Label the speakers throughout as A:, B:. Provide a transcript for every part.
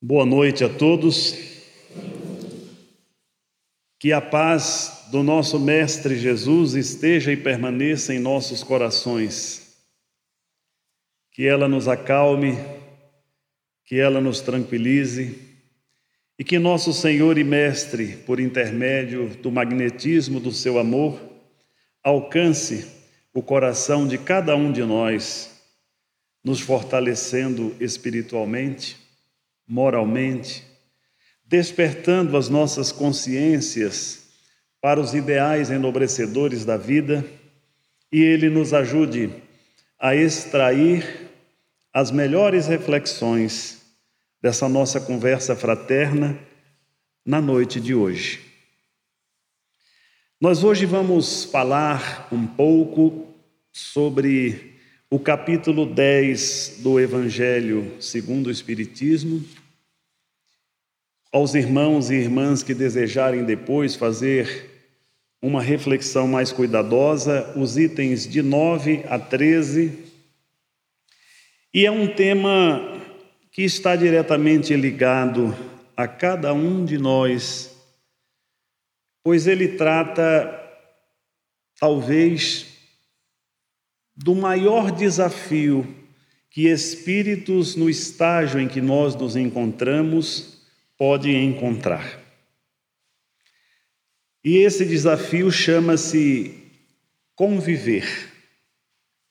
A: Boa noite a todos. Que a paz do nosso Mestre Jesus esteja e permaneça em nossos corações. Que ela nos acalme, que ela nos tranquilize e que nosso Senhor e Mestre, por intermédio do magnetismo do seu amor, alcance o coração de cada um de nós, nos fortalecendo espiritualmente moralmente, despertando as nossas consciências para os ideais enobrecedores da vida e Ele nos ajude a extrair as melhores reflexões dessa nossa conversa fraterna na noite de hoje. Nós hoje vamos falar um pouco sobre o capítulo 10 do Evangelho segundo o Espiritismo. Aos irmãos e irmãs que desejarem depois fazer uma reflexão mais cuidadosa, os itens de 9 a 13. E é um tema que está diretamente ligado a cada um de nós, pois ele trata, talvez, do maior desafio que espíritos no estágio em que nós nos encontramos podem encontrar. E esse desafio chama-se conviver,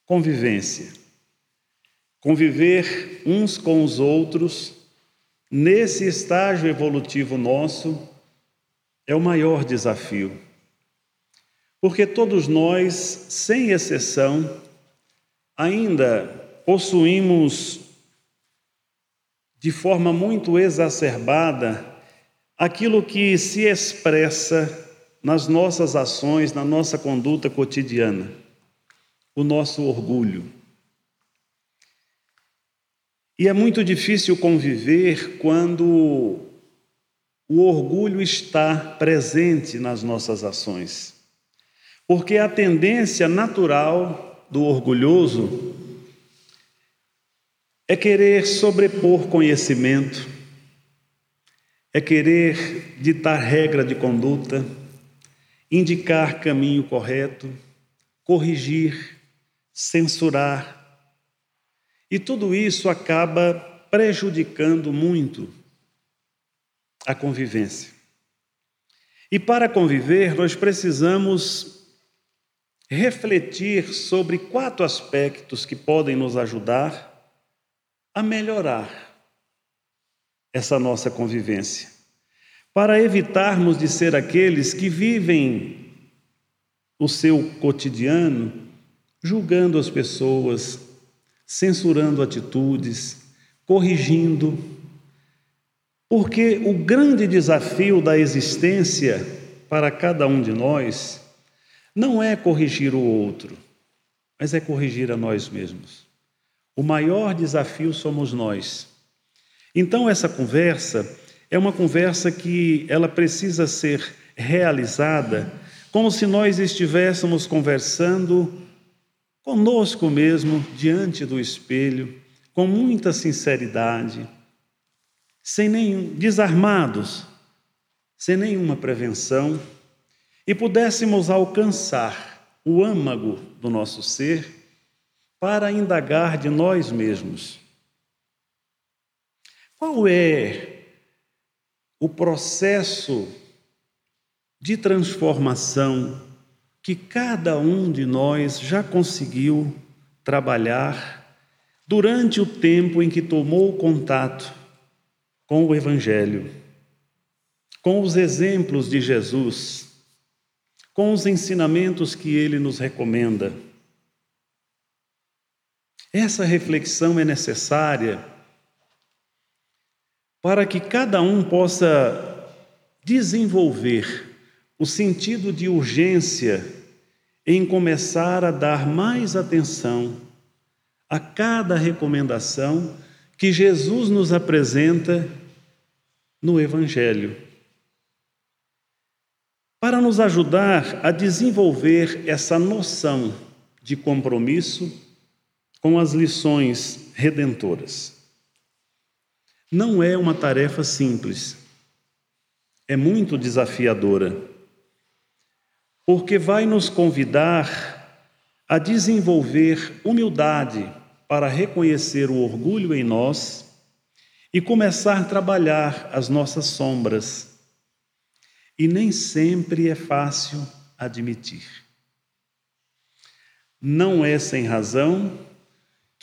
A: convivência. Conviver uns com os outros nesse estágio evolutivo nosso é o maior desafio. Porque todos nós, sem exceção, ainda possuímos de forma muito exacerbada aquilo que se expressa nas nossas ações, na nossa conduta cotidiana, o nosso orgulho. E é muito difícil conviver quando o orgulho está presente nas nossas ações, porque a tendência natural do orgulhoso é querer sobrepor conhecimento, é querer ditar regra de conduta, indicar caminho correto, corrigir, censurar. E tudo isso acaba prejudicando muito a convivência. E para conviver, nós precisamos refletir sobre quatro aspectos que podem nos ajudar a melhorar essa nossa convivência, para evitarmos de ser aqueles que vivem o seu cotidiano julgando as pessoas, censurando atitudes, corrigindo. Porque o grande desafio da existência para cada um de nós não é corrigir o outro, mas é corrigir a nós mesmos. O maior desafio somos nós. Então essa conversa é uma conversa que ela precisa ser realizada como se nós estivéssemos conversando conosco mesmo diante do espelho, com muita sinceridade, sem nenhum desarmados, sem nenhuma prevenção e pudéssemos alcançar o âmago do nosso ser para indagar de nós mesmos. Qual é o processo de transformação que cada um de nós já conseguiu trabalhar durante o tempo em que tomou contato com o Evangelho, com os exemplos de Jesus com os ensinamentos que ele nos recomenda. Essa reflexão é necessária para que cada um possa desenvolver o sentido de urgência em começar a dar mais atenção a cada recomendação que Jesus nos apresenta no Evangelho. Para nos ajudar a desenvolver essa noção de compromisso com as lições redentoras. não é uma tarefa simples, é muito desafiadora, porque vai nos convidar a desenvolver humildade para reconhecer o orgulho em nós e começar a trabalhar as nossas sombras. E nem sempre é fácil admitir. Não é sem razão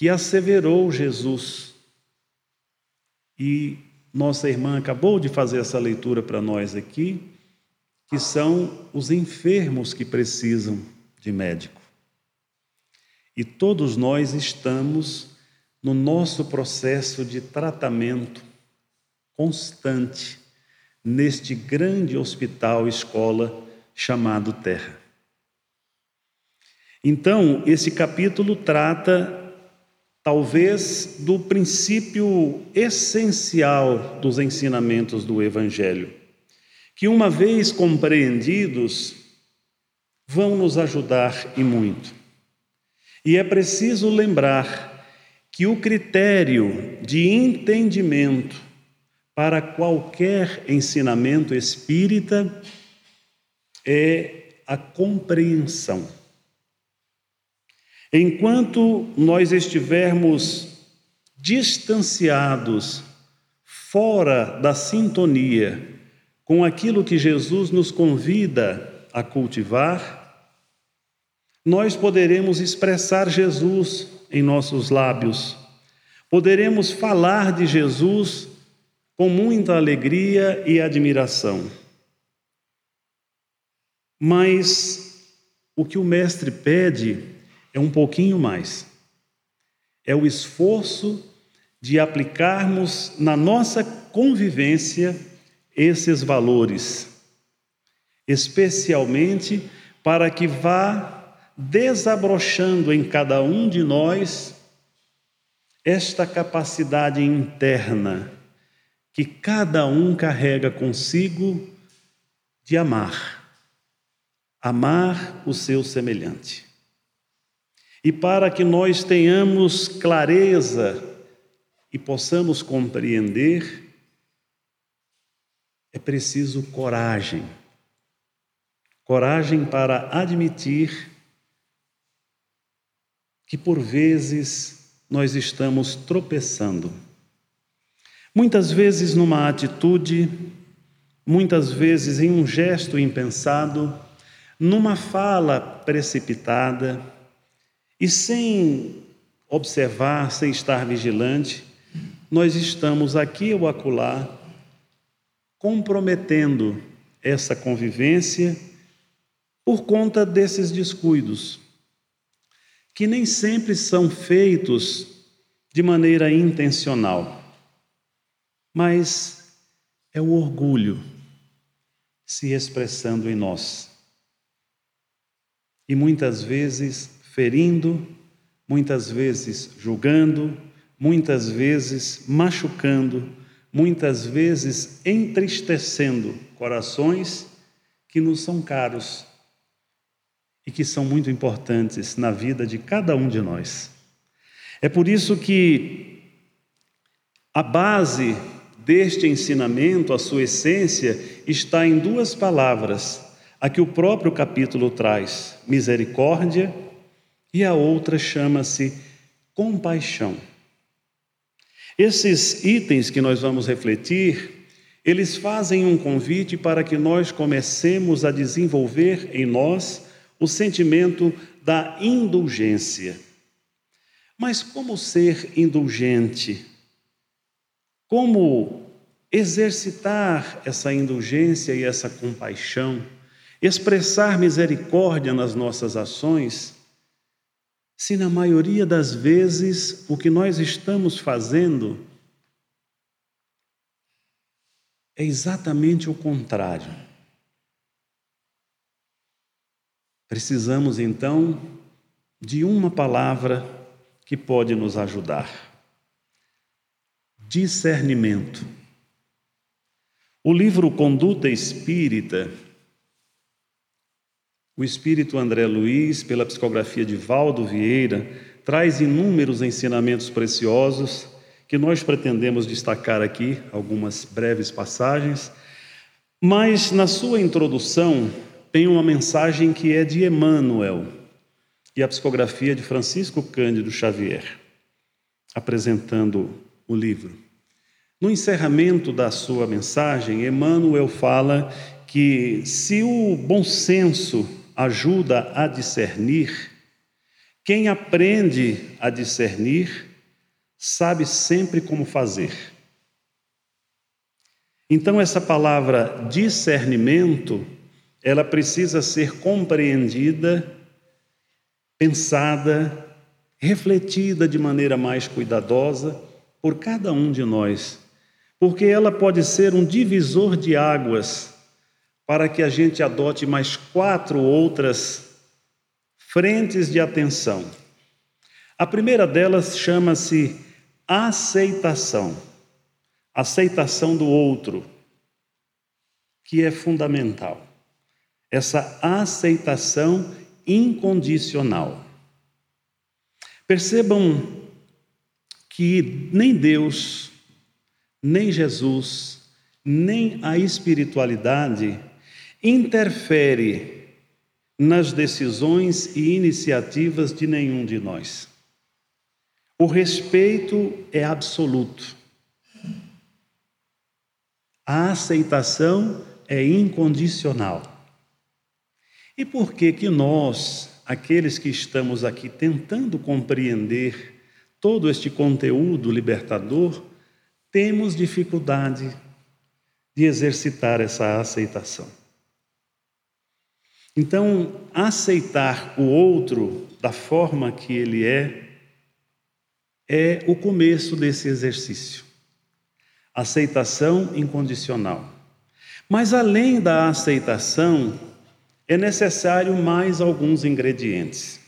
A: que asseverou Jesus. E nossa irmã acabou de fazer essa leitura para nós aqui, que são os enfermos que precisam de médico. E todos nós estamos no nosso processo de tratamento constante neste grande hospital escola chamado Terra. Então, esse capítulo trata talvez do princípio essencial dos ensinamentos do evangelho, que uma vez compreendidos vão nos ajudar e muito. E é preciso lembrar que o critério de entendimento para qualquer ensinamento espírita é a compreensão. Enquanto nós estivermos distanciados, fora da sintonia com aquilo que Jesus nos convida a cultivar, nós poderemos expressar Jesus em nossos lábios, poderemos falar de Jesus com muita alegria e admiração. Mas o que o Mestre pede é um pouquinho mais. É o esforço de aplicarmos na nossa convivência esses valores, especialmente para que vá desabrochando em cada um de nós esta capacidade interna que cada um carrega consigo de amar, amar o seu semelhante. E para que nós tenhamos clareza e possamos compreender, é preciso coragem. Coragem para admitir que por vezes nós estamos tropeçando. Muitas vezes numa atitude, muitas vezes em um gesto impensado, numa fala precipitada e sem observar, sem estar vigilante, nós estamos aqui ou acolá comprometendo essa convivência por conta desses descuidos que nem sempre são feitos de maneira intencional, mas é o orgulho se expressando em nós. E muitas vezes ferindo, muitas vezes julgando, muitas vezes machucando, muitas vezes entristecendo corações que nos são caros e que são muito importantes na vida de cada um de nós. É por isso que a base deste ensinamento, a sua essência, está em duas palavras, a que o próprio capítulo traz: misericórdia, e a outra chama-se compaixão. Esses itens que nós vamos refletir, eles fazem um convite para que nós comecemos a desenvolver em nós o sentimento da indulgência. Mas como ser indulgente? Como exercitar essa indulgência e essa compaixão? Expressar misericórdia nas nossas ações? Se na maioria das vezes o que nós estamos fazendo é exatamente o contrário. Precisamos então de uma palavra que pode nos ajudar: discernimento. O livro Conduta Espírita, o espírito André Luiz, pela psicografia de Valdo Vieira, traz inúmeros ensinamentos preciosos que nós pretendemos destacar aqui algumas breves passagens, mas na sua introdução tem uma mensagem que é de Emmanuel e a psicografia de Francisco Cândido Xavier, apresentando o livro. No encerramento da sua mensagem, Emmanuel fala que se o bom senso ajuda a discernir, quem aprende a discernir sabe sempre como fazer. Então essa palavra discernimento, ela precisa ser compreendida, pensada, refletida de maneira mais cuidadosa por cada um de nós, porque ela pode ser um divisor de águas para que a gente adote mais quatro outras frentes de atenção. A primeira delas chama-se aceitação. Aceitação do outro, que é fundamental. Essa aceitação incondicional. Percebam que nem Deus, nem Jesus, nem a espiritualidade interfere nas decisões e iniciativas de nenhum de nós. O respeito é absoluto. A aceitação é incondicional. E por que que nós, aqueles que estamos aqui tentando compreender todo este conteúdo libertador, temos dificuldade de exercitar essa aceitação? Então, aceitar o outro da forma que ele é, é o começo desse exercício. Aceitação incondicional. Mas além da aceitação, é necessário mais alguns ingredientes.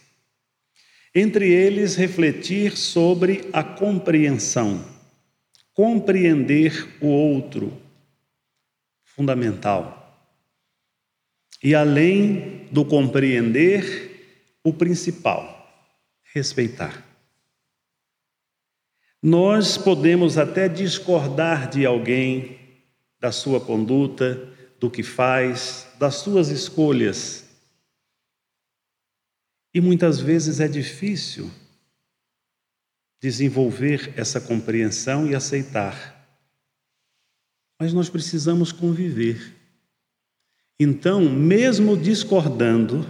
A: Entre eles, refletir sobre a compreensão. Compreender o outro, fundamental. E além do compreender, o principal, respeitar. Nós podemos até discordar de alguém, da sua conduta, do que faz, das suas escolhas. E muitas vezes é difícil desenvolver essa compreensão e aceitar. Mas nós precisamos conviver. Então, mesmo discordando,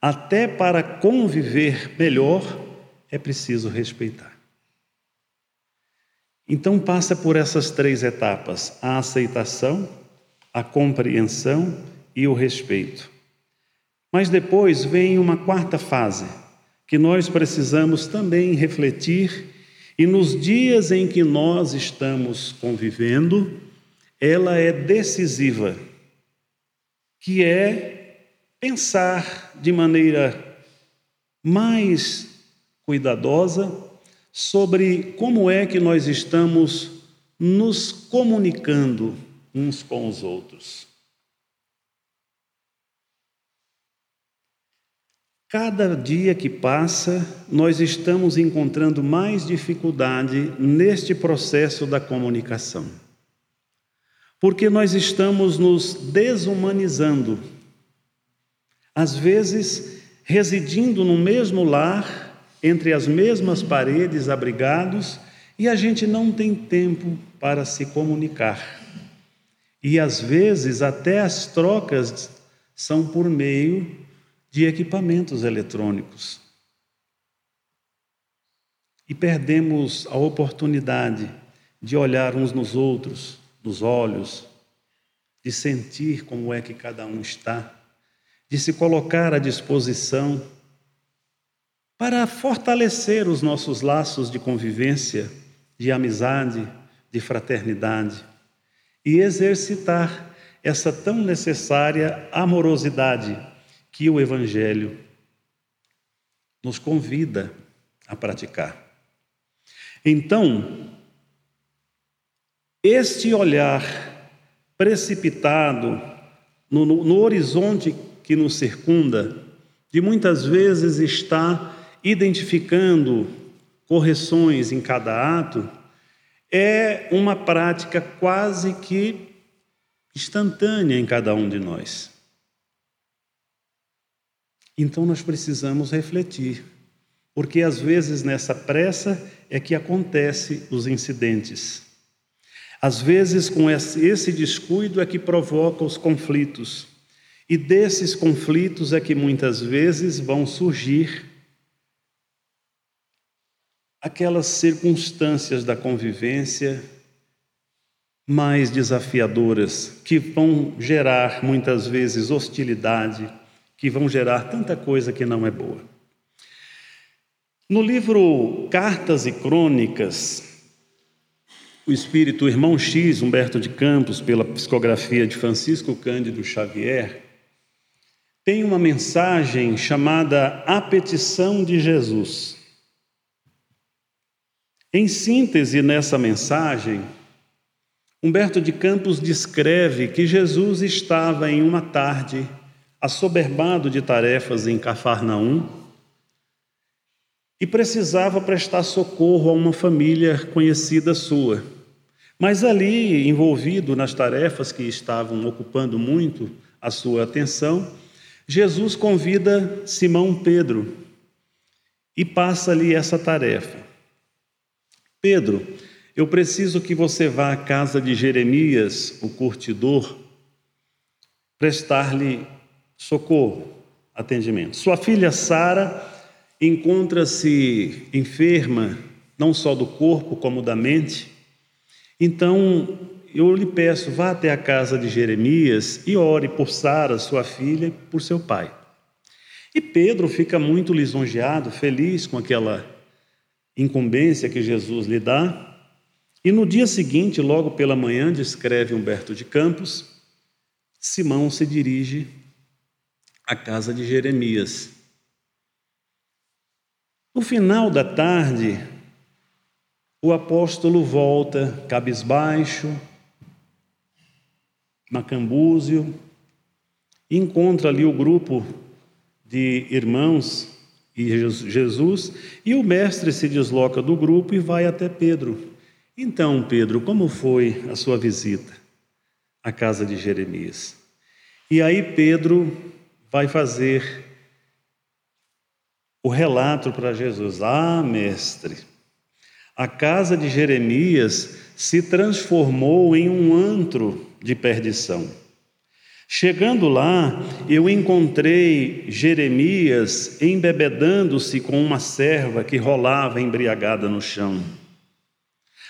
A: até para conviver melhor, é preciso respeitar. Então, passa por essas três etapas: a aceitação, a compreensão e o respeito. Mas depois vem uma quarta fase, que nós precisamos também refletir, e nos dias em que nós estamos convivendo, ela é decisiva que é pensar de maneira mais cuidadosa sobre como é que nós estamos nos comunicando uns com os outros. Cada dia que passa, nós estamos encontrando mais dificuldade neste processo da comunicação porque nós estamos nos desumanizando. Às vezes, residindo no mesmo lar, entre as mesmas paredes, abrigados, e a gente não tem tempo para se comunicar. E às vezes, até as trocas são por meio de equipamentos eletrônicos. E perdemos a oportunidade de olhar uns nos outros, dos olhos, de sentir como é que cada um está, de se colocar à disposição para fortalecer os nossos laços de convivência, de amizade, de fraternidade e exercitar essa tão necessária amorosidade que o Evangelho nos convida a praticar. Então, este olhar precipitado no, no, no horizonte que nos circunda, de muitas vezes está identificando correções em cada ato, é uma prática quase que instantânea em cada um de nós. Então nós precisamos refletir, porque às vezes nessa pressa é que acontecem os incidentes. Às vezes com esse descuido é que provoca os conflitos. E desses conflitos é que muitas vezes vão surgir aquelas circunstâncias da convivência mais desafiadoras, que vão gerar muitas vezes hostilidade, que vão gerar tanta coisa que não é boa. No livro Cartas e Crônicas, o espírito Irmão X, Humberto de Campos, pela psicografia de Francisco Cândido Xavier, tem uma mensagem chamada A Petição de Jesus. Em síntese, nessa mensagem, Humberto de Campos descreve que Jesus estava em uma tarde, assoberbado de tarefas em Cafarnaum, e precisava prestar socorro a uma família conhecida sua. Mas ali, envolvido nas tarefas que estavam ocupando muito a sua atenção, Jesus convida Simão Pedro e passa-lhe essa tarefa. Pedro, eu preciso que você vá à casa de Jeremias, o curtidor, prestar-lhe socorro, atendimento. Sua filha Sara encontra-se enferma, não só do corpo, como da mente. Então, eu lhe peço, vá até a casa de Jeremias e ore por Sara, sua filha, por seu pai. E Pedro fica muito lisonjeado, feliz com aquela incumbência que Jesus lhe dá. E no dia seguinte, logo pela manhã, descreve Humberto de Campos, Simão se dirige à casa de Jeremias. No final da tarde, o apóstolo volta cabisbaixo, macambúzio, encontra ali o grupo de irmãos e Jesus, e o mestre se desloca do grupo e vai até Pedro. Então, Pedro, como foi a sua visita à casa de Jeremias? E aí Pedro vai fazer o relato para Jesus: Ah, mestre, a casa de Jeremias se transformou em um antro de perdição. Chegando lá, eu encontrei Jeremias embebedando-se com uma serva que rolava embriagada no chão.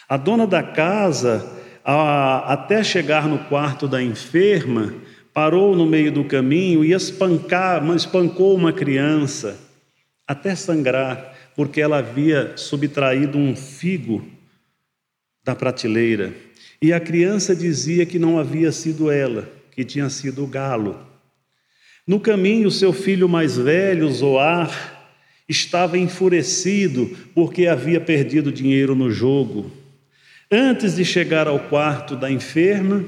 A: A dona da casa, a, até chegar no quarto da enferma, parou no meio do caminho e espancou uma criança até sangrar, porque ela havia subtraído um figo da prateleira. E a criança dizia que não havia sido ela que tinha sido o galo. No caminho, seu filho mais velho, Zoar, estava enfurecido porque havia perdido dinheiro no jogo. Antes de chegar ao quarto da enferma,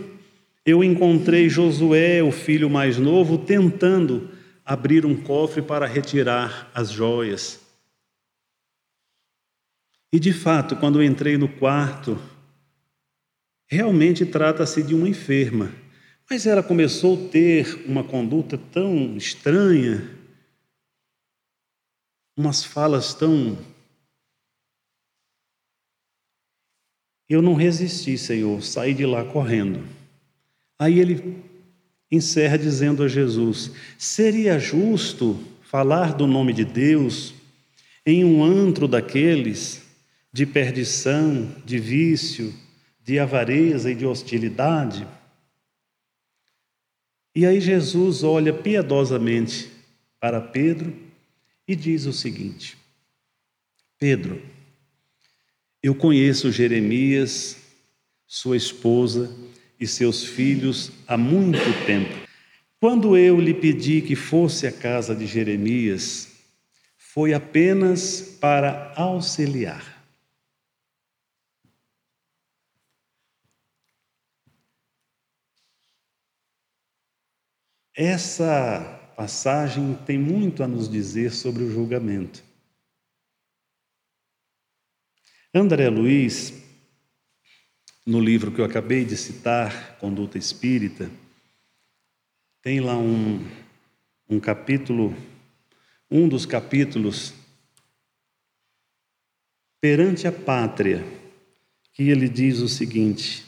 A: eu encontrei Josué, o filho mais novo, tentando abrir um cofre para retirar as joias. E de fato, quando entrei no quarto, realmente trata-se de uma enferma mas ela começou a ter uma conduta tão estranha, umas falas tão. Eu não resisti, Senhor, saí de lá correndo. Aí ele encerra dizendo a Jesus: seria justo falar do nome de Deus em um antro daqueles de perdição, de vício, de avareza e de hostilidade? E aí Jesus olha piedosamente para Pedro e diz o seguinte: Pedro, eu conheço Jeremias, sua esposa e seus filhos há muito tempo. Quando eu lhe pedi que fosse à casa de Jeremias, foi apenas para auxiliar. Essa passagem tem muito a nos dizer sobre o julgamento. André Luiz no livro que eu acabei de citar, Conduta Espírita, tem lá um, um capítulo, um dos capítulos, perante a pátria, que ele diz o seguinte: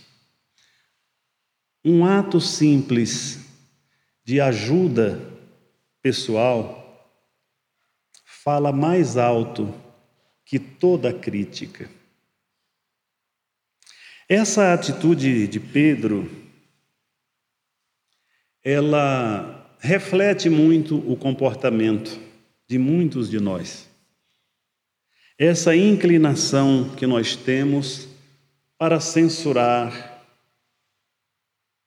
A: um ato simples de ajuda pessoal fala mais alto que toda crítica. Essa atitude de Pedro, ela reflete muito o comportamento de muitos de nós. Essa inclinação que nós temos para censurar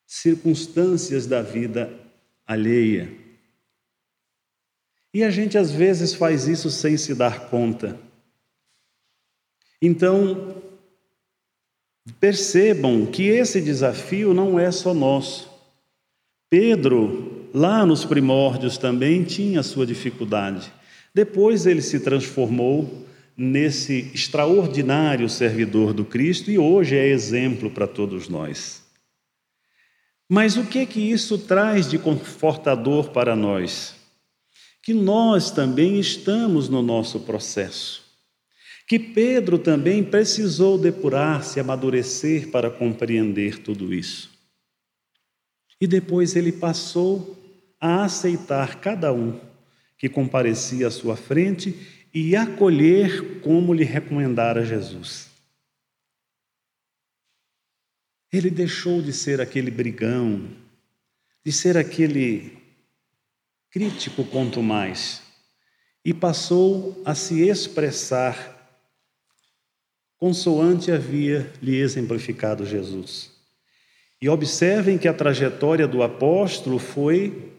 A: circunstâncias da vida alheia. E a gente às vezes faz isso sem se dar conta. Então, Percebam que esse desafio não é só nosso. Pedro, lá nos primórdios, também tinha sua dificuldade. Depois ele se transformou nesse extraordinário servidor do Cristo e hoje é exemplo para todos nós. Mas o que que isso traz de confortador para nós? Que nós também estamos no nosso processo que Pedro também precisou depurar-se, amadurecer para compreender tudo isso. E depois ele passou a aceitar cada um que comparecia à sua frente e acolher como lhe recomendara Jesus. Ele deixou de ser aquele brigão, de ser aquele crítico quanto mais, e passou a se expressar consoante havia lhe exemplificado Jesus. E observem que a trajetória do apóstolo foi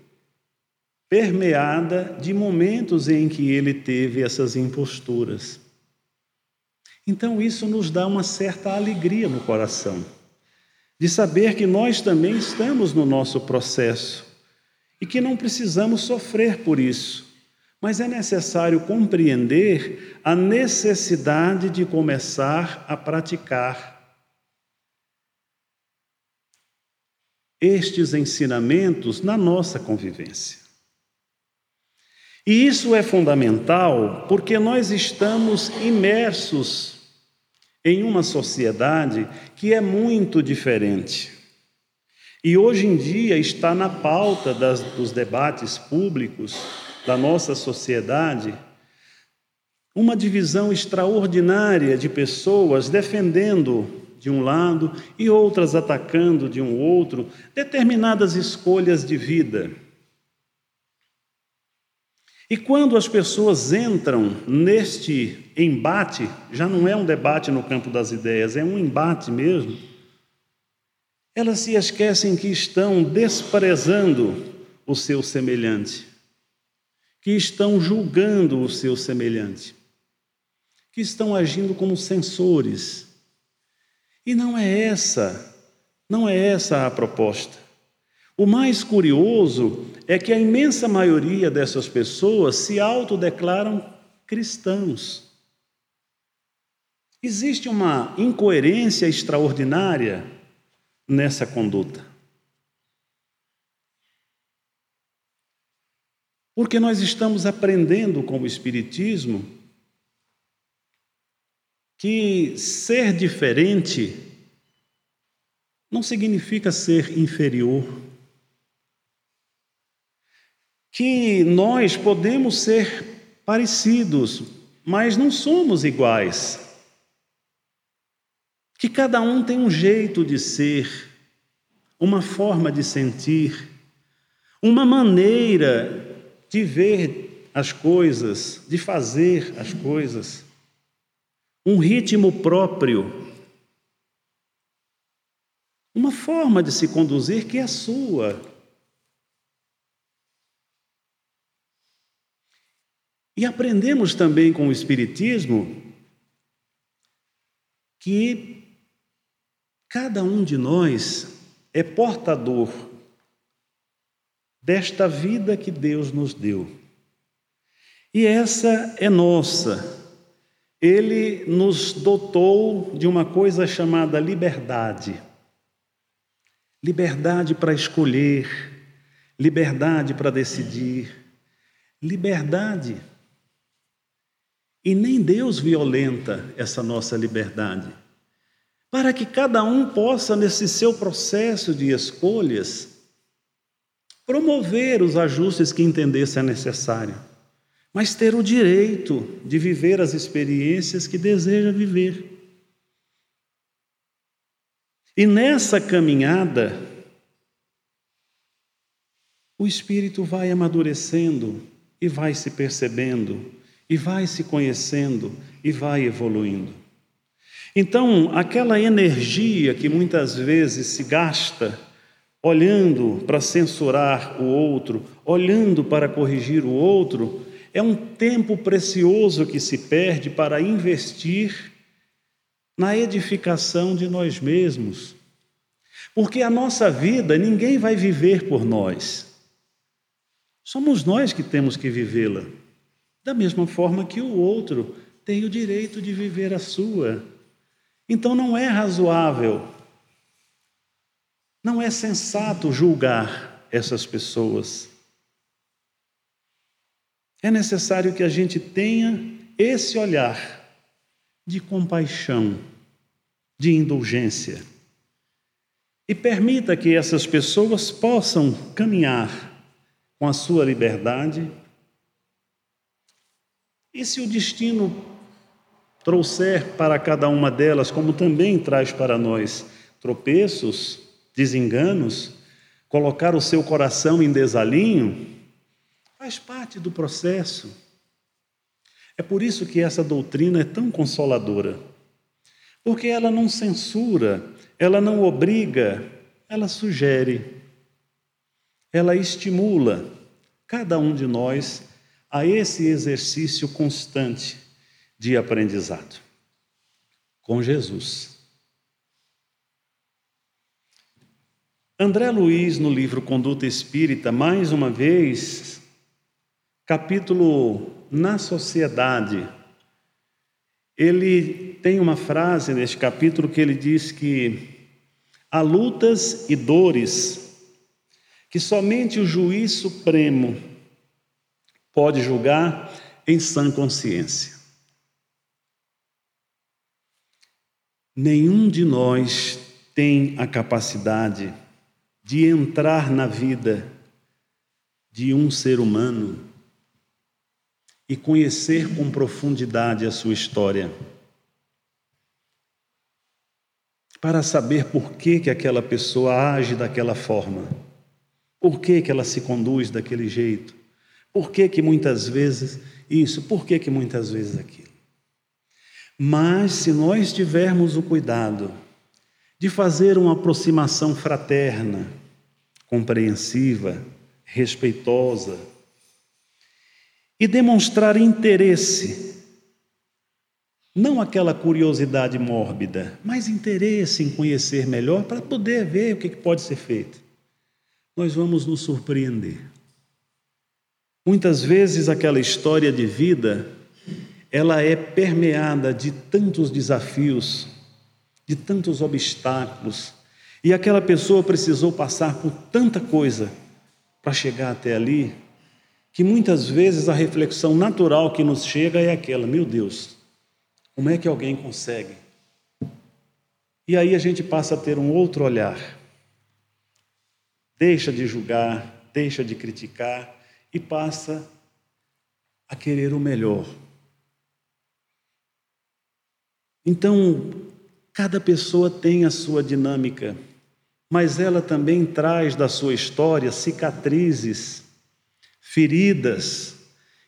A: permeada de momentos em que ele teve essas imposturas. Então, isso nos dá uma certa alegria no coração, de saber que nós também estamos no nosso processo e que não precisamos sofrer por isso, mas é necessário compreender a necessidade de começar a praticar estes ensinamentos na nossa convivência. E isso é fundamental porque nós estamos imersos em uma sociedade que é muito diferente. E hoje em dia está na pauta das, dos debates públicos da nossa sociedade uma divisão extraordinária de pessoas defendendo de um lado e outras atacando de um outro determinadas escolhas de vida. E quando as pessoas entram neste embate, já não é um debate no campo das ideias, é um embate mesmo, elas se esquecem que estão desprezando o seu semelhante que estão julgando o seu semelhante, que estão agindo como censores. E não é essa, não é essa a proposta. O mais curioso é que a imensa maioria dessas pessoas se autodeclaram cristãos. Existe uma incoerência extraordinária nessa conduta. Porque nós estamos aprendendo com o Espiritismo que ser diferente não significa ser inferior. Que nós podemos ser parecidos, mas não somos iguais. Que cada um tem um jeito de ser, uma forma de sentir, uma maneira de ver as coisas, de fazer as coisas, um ritmo próprio, uma forma de se conduzir que é sua. E aprendemos também com o Espiritismo que cada um de nós é portador desta vida que Deus nos deu. E essa é nossa. ele nos dotou de uma coisa chamada liberdade. Liberdade para escolher, liberdade para decidir, liberdade. E nem Deus violenta essa nossa liberdade. Para que cada um possa, nesse seu processo de escolhas, promover os ajustes que entender ser necessário, mas ter o direito de viver as experiências que deseja viver. E nessa caminhada, o espírito vai amadurecendo e vai se percebendo, e vai se conhecendo e vai evoluindo. Então, aquela energia que muitas vezes se gasta olhando para censurar o outro, olhando para corrigir o outro, é um tempo precioso que se perde para investir na edificação de nós mesmos. Porque a nossa vida ninguém vai viver por nós. Somos nós que temos que vivê-la. Da mesma forma que o outro tem o direito de viver a sua. Então não é razoável não é sensato julgar essas pessoas. É necessário que a gente tenha esse olhar de compaixão, de indulgência. E permita que essas pessoas possam caminhar com a sua liberdade. E se o destino trouxer para cada uma delas, como também traz para nós, tropeços, desenganos, colocar o seu coração em desalinho, faz parte do processo. É por isso que essa doutrina é tão consoladora, porque ela não censura, ela não obriga, ela sugere, ela estimula cada um de nós a esse exercício constante de aprendizado com Jesus. André Luiz, no livro Conduta Espírita, mais uma vez, capítulo Na Sociedade, ele tem uma frase neste capítulo que ele diz que há lutas e dores que somente o juiz supremo pode julgar em sã consciência. Nenhum de nós tem a capacidade de entrar na vida de um ser humano e conhecer com profundidade a sua história, para saber por que, que aquela pessoa age daquela forma, por que, que ela se conduz daquele jeito, por que, que muitas vezes isso, por que, que muitas vezes aquilo. Mas se nós tivermos o cuidado de fazer uma aproximação fraterna, compreensiva, respeitosa e demonstrar interesse, não aquela curiosidade mórbida, mas interesse em conhecer melhor para poder ver o que pode ser feito. Nós vamos nos surpreender. Muitas vezes aquela história de vida, ela é permeada de tantos desafios de tantos obstáculos, e aquela pessoa precisou passar por tanta coisa para chegar até ali, que muitas vezes a reflexão natural que nos chega é aquela: meu Deus, como é que alguém consegue? E aí a gente passa a ter um outro olhar. Deixa de julgar, deixa de criticar e passa a querer o melhor. Então, Cada pessoa tem a sua dinâmica, mas ela também traz da sua história cicatrizes, feridas,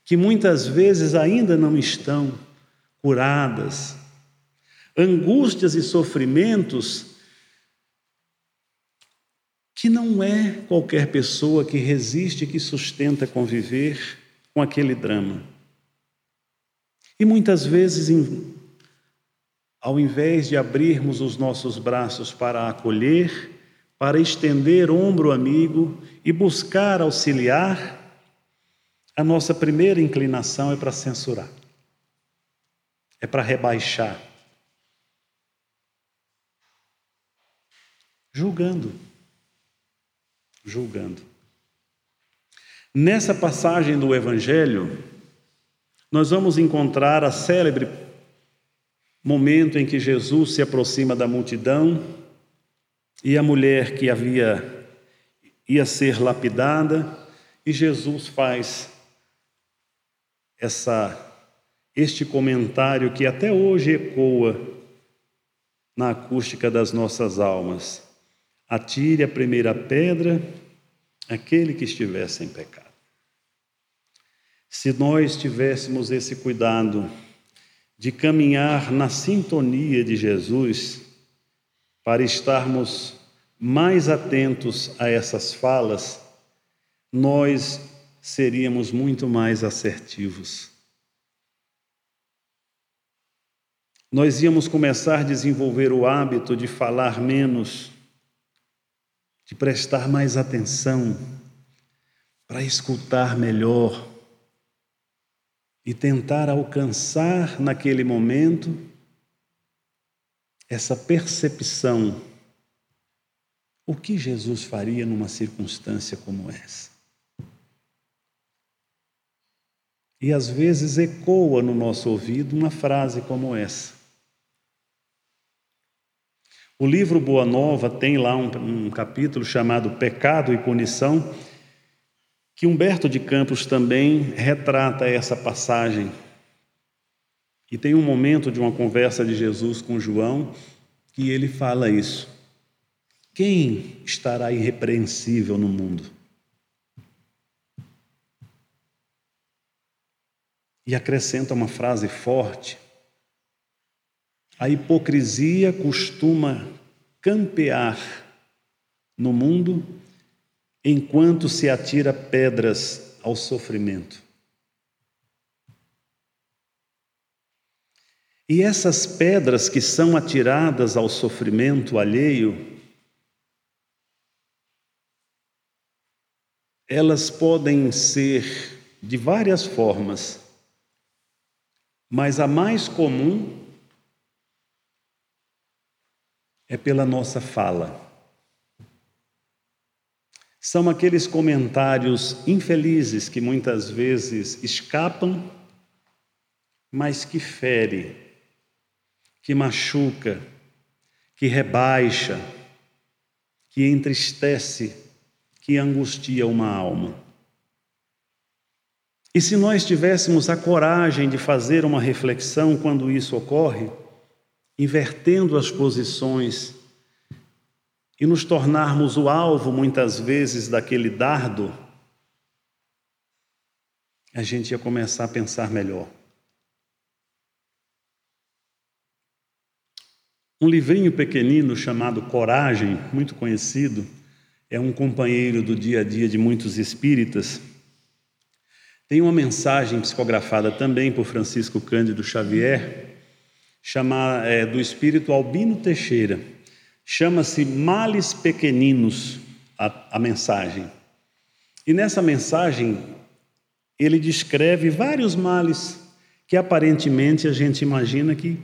A: que muitas vezes ainda não estão curadas, angústias e sofrimentos que não é qualquer pessoa que resiste, que sustenta conviver com aquele drama. E muitas vezes ao invés de abrirmos os nossos braços para acolher, para estender ombro amigo e buscar auxiliar, a nossa primeira inclinação é para censurar. é para rebaixar. Julgando. Julgando. Nessa passagem do Evangelho, nós vamos encontrar a célebre momento em que Jesus se aproxima da multidão e a mulher que havia ia ser lapidada e Jesus faz essa este comentário que até hoje ecoa na acústica das nossas almas. Atire a primeira pedra aquele que estiver sem pecado. Se nós tivéssemos esse cuidado de caminhar na sintonia de Jesus, para estarmos mais atentos a essas falas, nós seríamos muito mais assertivos. Nós íamos começar a desenvolver o hábito de falar menos, de prestar mais atenção, para escutar melhor e tentar alcançar naquele momento essa percepção. O que Jesus faria numa circunstância como essa? E às vezes ecoa no nosso ouvido uma frase como essa. O livro Boa Nova tem lá um, um, capítulo chamado Pecado e Punição, que Humberto de Campos também retrata essa passagem. E tem um momento de uma conversa de Jesus com João que ele fala isso. Quem estará irrepreensível no mundo? E acrescenta uma frase forte a hipocrisia costuma campear no mundo enquanto se atira pedras ao sofrimento. E essas pedras que são atiradas ao sofrimento alheio, elas podem ser de várias formas, mas a mais comum é pela nossa fala. São aqueles comentários infelizes que muitas vezes escapam, mas que fere, que machuca, que rebaixa, que entristece, que angustia uma alma. E se nós tivéssemos a coragem de fazer uma reflexão quando isso ocorre, invertendo as posições e nos tornarmos o alvo, muitas vezes, daquele dardo, a gente ia começar a pensar melhor. Um livrinho pequenino chamado Coragem, muito conhecido, é um companheiro do dia a dia de muitos espíritas. Tem uma mensagem psicografada também por Francisco Cândido Xavier, chama, é, do espírito Albino Teixeira. Chama-se Males Pequeninos, a, a mensagem. E nessa mensagem, ele descreve vários males que aparentemente a gente imagina que.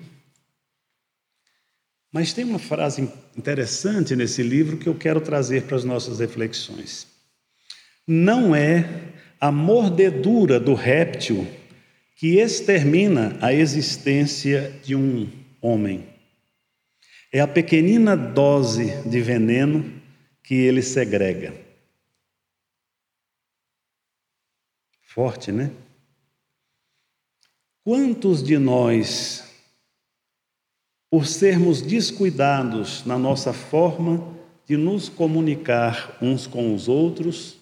A: Mas tem uma frase interessante nesse livro que eu quero trazer para as nossas reflexões. Não é a mordedura do réptil que extermina a existência de um homem. É a pequenina dose de veneno que ele segrega. Forte, né? Quantos de nós, por sermos descuidados na nossa forma de nos comunicar uns com os outros,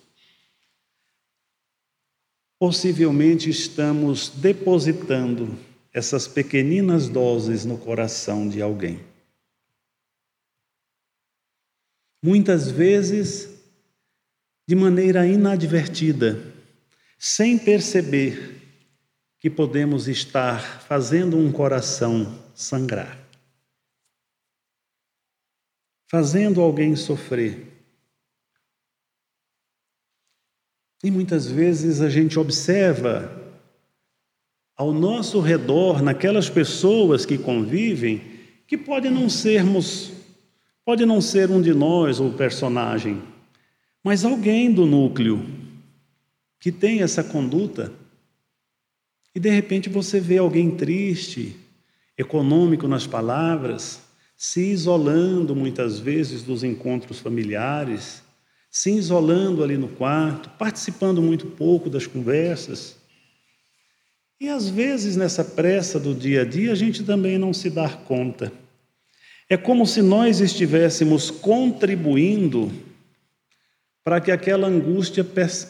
A: possivelmente estamos depositando essas pequeninas doses no coração de alguém. Muitas vezes, de maneira inadvertida, sem perceber que podemos estar fazendo um coração sangrar, fazendo alguém sofrer. E muitas vezes a gente observa ao nosso redor, naquelas pessoas que convivem, que pode não sermos, pode não ser um de nós o personagem, mas alguém do núcleo que tem essa conduta. E de repente você vê alguém triste, econômico nas palavras, se isolando muitas vezes dos encontros familiares, se isolando ali no quarto, participando muito pouco das conversas. E às vezes, nessa pressa do dia a dia, a gente também não se dá conta. É como se nós estivéssemos contribuindo para que aquela angústia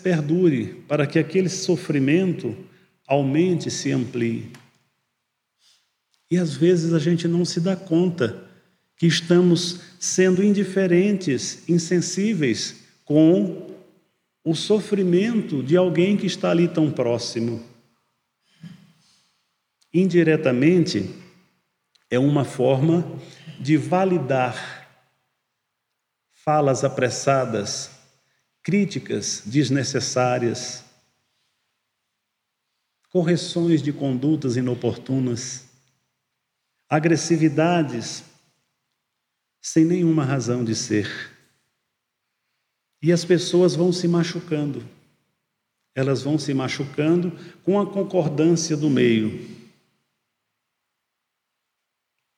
A: perdure, para que aquele sofrimento aumente, se amplie. E às vezes a gente não se dá conta que estamos sendo indiferentes, insensíveis com o sofrimento de alguém que está ali tão próximo. Indiretamente, é uma forma de validar falas apressadas, críticas desnecessárias, correções de condutas inoportunas, agressividades sem nenhuma razão de ser. E as pessoas vão se machucando. Elas vão se machucando com a concordância do meio.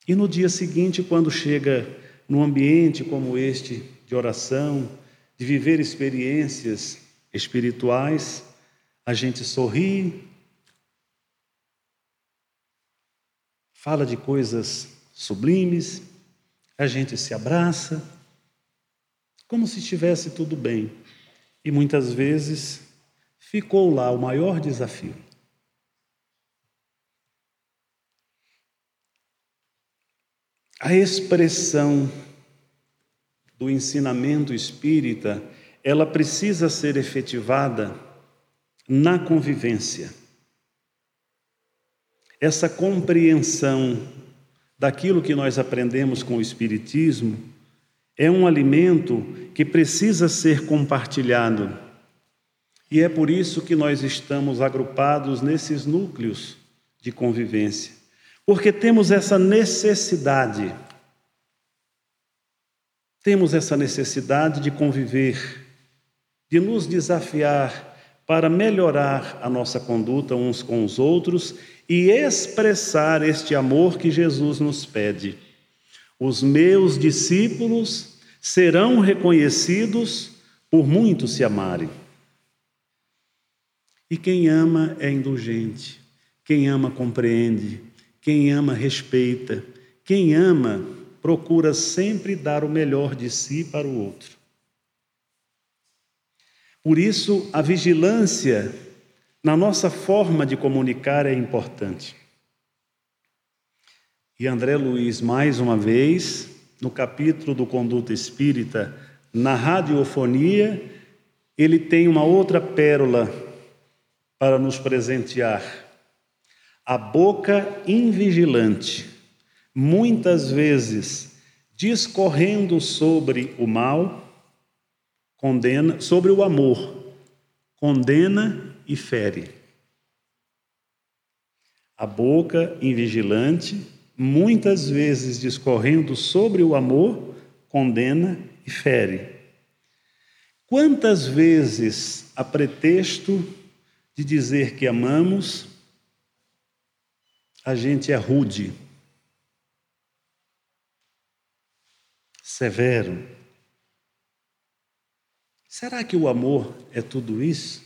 A: E no dia seguinte, quando chega num ambiente como este de oração, de viver experiências espirituais, a gente sorri, fala de coisas sublimes, a gente se abraça, como se estivesse tudo bem. E muitas vezes ficou lá o maior desafio. A expressão do ensinamento espírita, ela precisa ser efetivada na convivência. Essa compreensão daquilo que nós aprendemos com o espiritismo é um alimento que precisa ser compartilhado. E é por isso que nós estamos agrupados nesses núcleos de convivência, porque temos essa necessidade. Temos essa necessidade de conviver, de nos desafiar para melhorar a nossa conduta uns com os outros e expressar este amor que Jesus nos pede. Os meus discípulos serão reconhecidos por muitos se amarem. E quem ama é indulgente, quem ama compreende, quem ama respeita, quem ama procura sempre dar o melhor de si para o outro. Por isso, a vigilância na nossa forma de comunicar é importante. E André Luiz, mais uma vez, no capítulo do Conduta Espírita, na radiofonia, ele tem uma outra pérola para nos presentear. A boca invigilante, muitas vezes discorrendo sobre o mal, condena, sobre o amor, condena e fere. A boca invigilante, muitas vezes discorrendo sobre o amor, condena e fere. Quantas vezes, a pretexto de dizer que amamos, a gente é rude, severo. Será que o amor é tudo isso?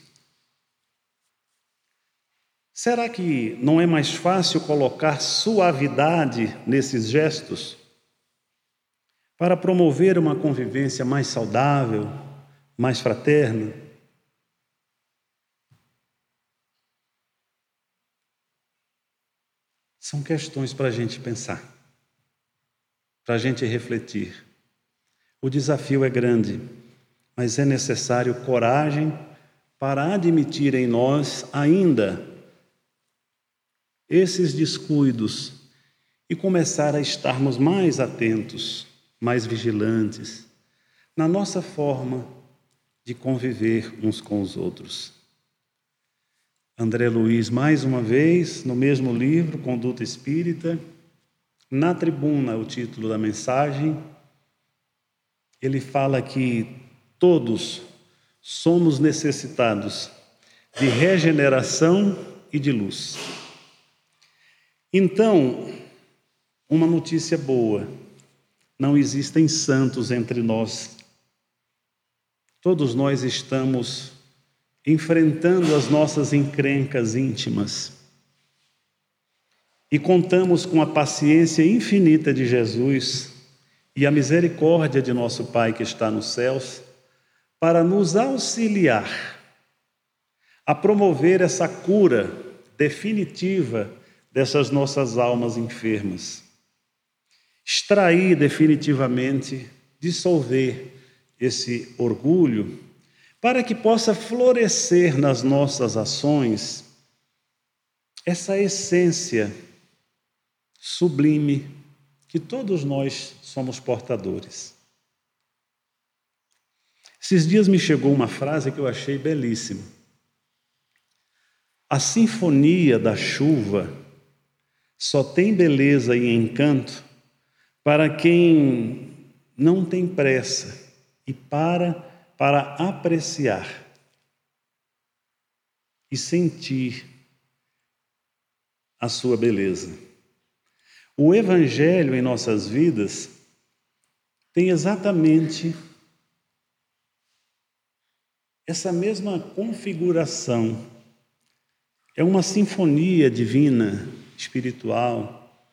A: Será que não é mais fácil colocar suavidade nesses gestos para promover uma convivência mais saudável, mais fraterna? São questões para a gente pensar, para a gente refletir. O desafio é grande, mas é necessário coragem para admitir em nós ainda esses descuidos e começar a estarmos mais atentos, mais vigilantes na nossa forma de conviver uns com os outros. André Luiz, mais uma vez, no mesmo livro, Conduta Espírita, na tribuna, o título da mensagem, ele fala que todos somos necessitados de regeneração e de luz. Então, uma notícia boa: não existem santos entre nós. Todos nós estamos enfrentando as nossas encrencas íntimas e contamos com a paciência infinita de Jesus e a misericórdia de nosso Pai que está nos céus para nos auxiliar a promover essa cura definitiva dessas nossas almas enfermas. Extrair definitivamente, dissolver esse orgulho, para que possa florescer nas nossas ações essa essência sublime que todos nós somos portadores. Esses dias me chegou uma frase que eu achei belíssima. A sinfonia da chuva só tem beleza e encanto para quem não tem pressa e para para apreciar e sentir a sua beleza. O evangelho em nossas vidas tem exatamente essa mesma configuração é uma sinfonia divina, espiritual,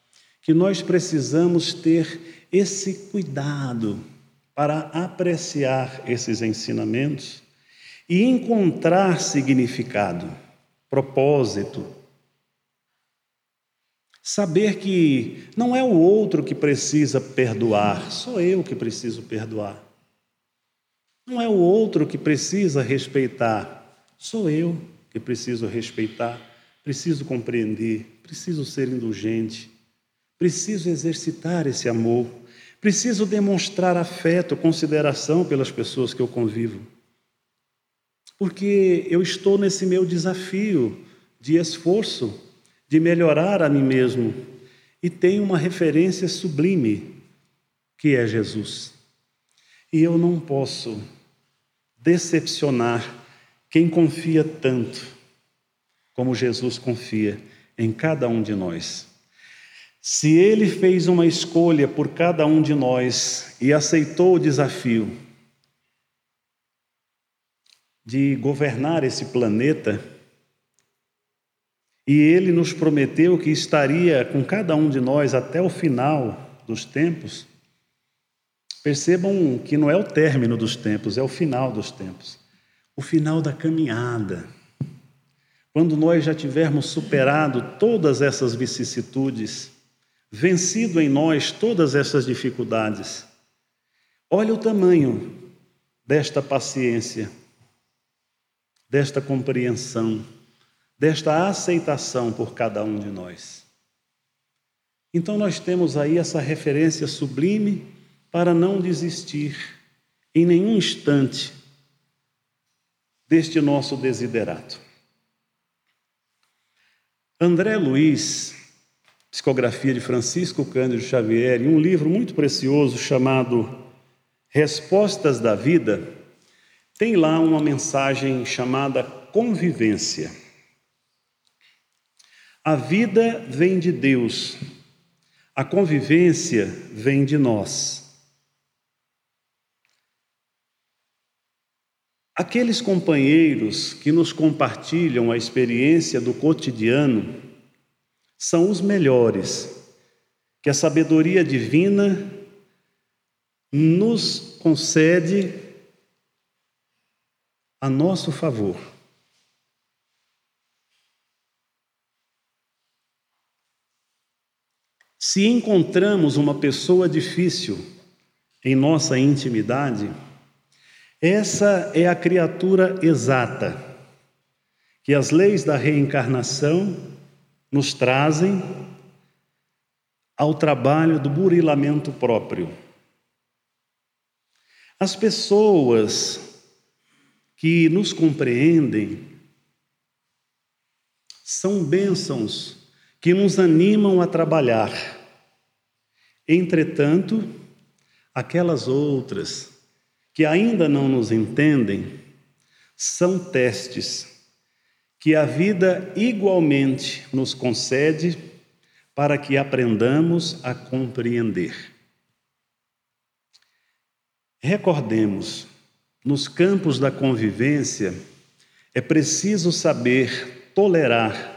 A: que nós precisamos ter esse cuidado para apreciar esses ensinamentos e encontrar significado, propósito. Saber que não é o outro que precisa perdoar, sou eu que preciso perdoar. Não é o outro que precisa respeitar, sou eu que preciso respeitar, preciso compreender, preciso ser indulgente, preciso exercitar esse amor, preciso demonstrar afeto, consideração pelas pessoas que eu convivo. Porque eu estou nesse meu desafio de esforço, de melhorar a mim mesmo, e tenho uma referência sublime, que é Jesus. E eu não posso decepcionar quem confia tanto como Jesus confia em cada um de nós. Se ele fez uma escolha por cada um de nós e aceitou o desafio de governar esse planeta, e ele nos prometeu que estaria com cada um de nós até o final dos tempos, percebam que não é o término dos tempos, é o final dos tempos o final da caminhada. Quando nós já tivermos superado todas essas vicissitudes, vencido em nós todas essas dificuldades, olha o tamanho desta paciência, desta compreensão, desta aceitação por cada um de nós. Então, nós temos aí essa referência sublime para não desistir em nenhum instante deste nosso desiderato. André Luiz, psicografia de Francisco Cândido Xavier, em um livro muito precioso chamado Respostas da Vida, tem lá uma mensagem chamada convivência. A vida vem de Deus, a convivência vem de nós. Aqueles companheiros que nos compartilham a experiência do cotidiano são os melhores, que a sabedoria divina nos concede a nosso favor. Se encontramos uma pessoa difícil em nossa intimidade, essa é a criatura exata que as leis da reencarnação nos trazem ao trabalho do burilamento próprio. As pessoas que nos compreendem são bênçãos que nos animam a trabalhar. Entretanto, aquelas outras que ainda não nos entendem são testes que a vida igualmente nos concede para que aprendamos a compreender. Recordemos, nos campos da convivência, é preciso saber tolerar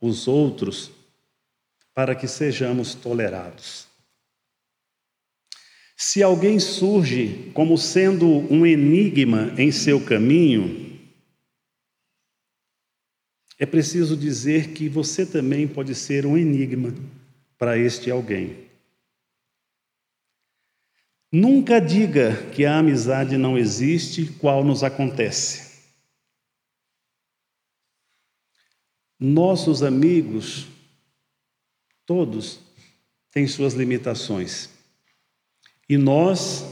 A: os outros para que sejamos tolerados. Se alguém surge como sendo um enigma em seu caminho, é preciso dizer que você também pode ser um enigma para este alguém. Nunca diga que a amizade não existe, qual nos acontece. Nossos amigos, todos, têm suas limitações. E nós,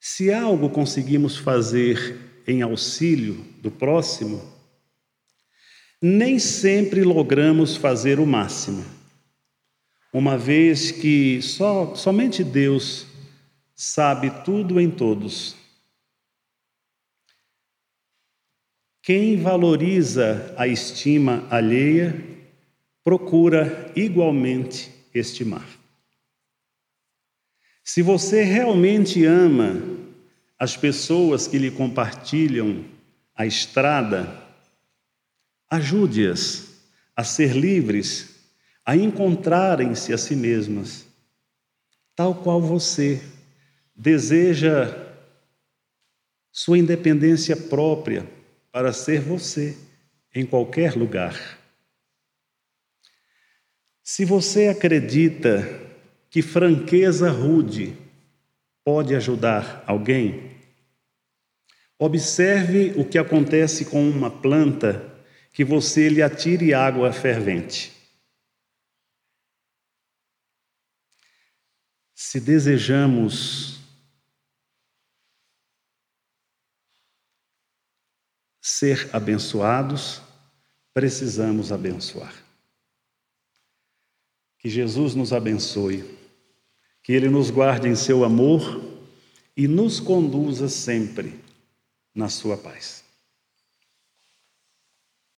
A: se algo conseguimos fazer em auxílio do próximo, nem sempre logramos fazer o máximo, uma vez que só, somente Deus sabe tudo em todos. Quem valoriza a estima alheia, procura igualmente estimar. Se você realmente ama as pessoas que lhe compartilham a estrada, ajude-as a ser livres, a encontrarem-se a si mesmas, tal qual você deseja sua independência própria para ser você em qualquer lugar. Se você acredita que franqueza rude pode ajudar alguém, observe o que acontece com uma planta que você lhe atire água fervente. Se desejamos ser abençoados, precisamos abençoar. Que Jesus nos abençoe, que Ele nos guarde em seu amor e nos conduza sempre na sua paz.